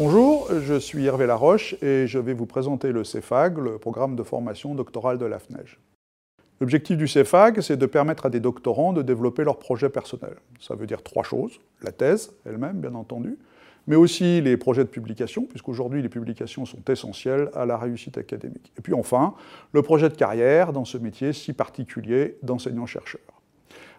Bonjour, je suis Hervé Laroche et je vais vous présenter le CEFAG, le programme de formation doctorale de la FNEJ. L'objectif du CEFAG, c'est de permettre à des doctorants de développer leur projet personnel. Ça veut dire trois choses. La thèse elle-même, bien entendu, mais aussi les projets de publication, puisqu'aujourd'hui les publications sont essentielles à la réussite académique. Et puis enfin, le projet de carrière dans ce métier si particulier d'enseignant-chercheur.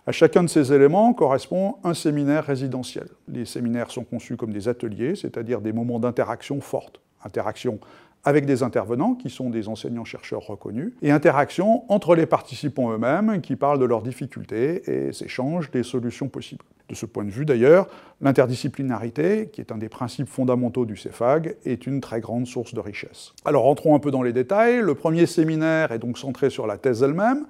À chacun de ces éléments correspond un séminaire résidentiel. Les séminaires sont conçus comme des ateliers, c'est-à-dire des moments d'interaction forte. Interaction avec des intervenants qui sont des enseignants-chercheurs reconnus, et interaction entre les participants eux-mêmes qui parlent de leurs difficultés et s'échangent des solutions possibles. De ce point de vue d'ailleurs, l'interdisciplinarité, qui est un des principes fondamentaux du CEFAG, est une très grande source de richesse. Alors entrons un peu dans les détails. Le premier séminaire est donc centré sur la thèse elle-même.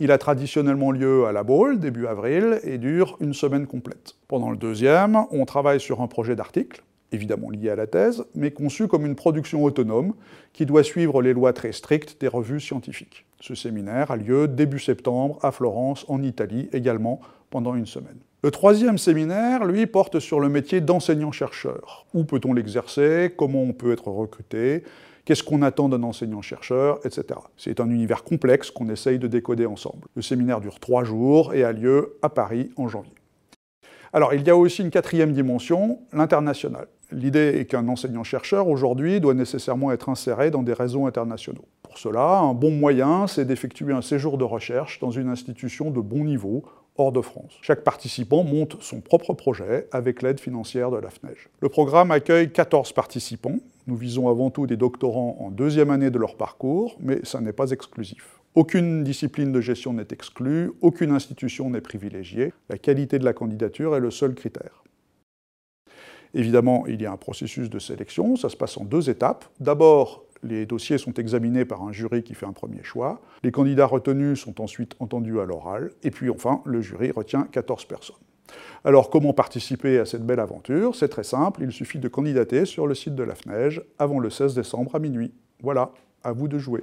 Il a traditionnellement lieu à la Baule, début avril, et dure une semaine complète. Pendant le deuxième, on travaille sur un projet d'article, évidemment lié à la thèse, mais conçu comme une production autonome qui doit suivre les lois très strictes des revues scientifiques. Ce séminaire a lieu début septembre à Florence, en Italie, également pendant une semaine. Le troisième séminaire, lui, porte sur le métier d'enseignant-chercheur. Où peut-on l'exercer? Comment on peut être recruté? Qu'est-ce qu'on attend d'un enseignant-chercheur, etc. C'est un univers complexe qu'on essaye de décoder ensemble. Le séminaire dure trois jours et a lieu à Paris en janvier. Alors, il y a aussi une quatrième dimension, l'international. L'idée est qu'un enseignant-chercheur, aujourd'hui, doit nécessairement être inséré dans des réseaux internationaux. Pour cela, un bon moyen, c'est d'effectuer un séjour de recherche dans une institution de bon niveau, hors de France. Chaque participant monte son propre projet avec l'aide financière de la FNEJ. Le programme accueille 14 participants. Nous visons avant tout des doctorants en deuxième année de leur parcours, mais ça n'est pas exclusif. Aucune discipline de gestion n'est exclue, aucune institution n'est privilégiée. La qualité de la candidature est le seul critère. Évidemment, il y a un processus de sélection, ça se passe en deux étapes. D'abord, les dossiers sont examinés par un jury qui fait un premier choix. Les candidats retenus sont ensuite entendus à l'oral. Et puis enfin, le jury retient 14 personnes. Alors comment participer à cette belle aventure? C'est très simple, il suffit de candidater sur le site de la FNEJ avant le 16 décembre à minuit. Voilà, à vous de jouer.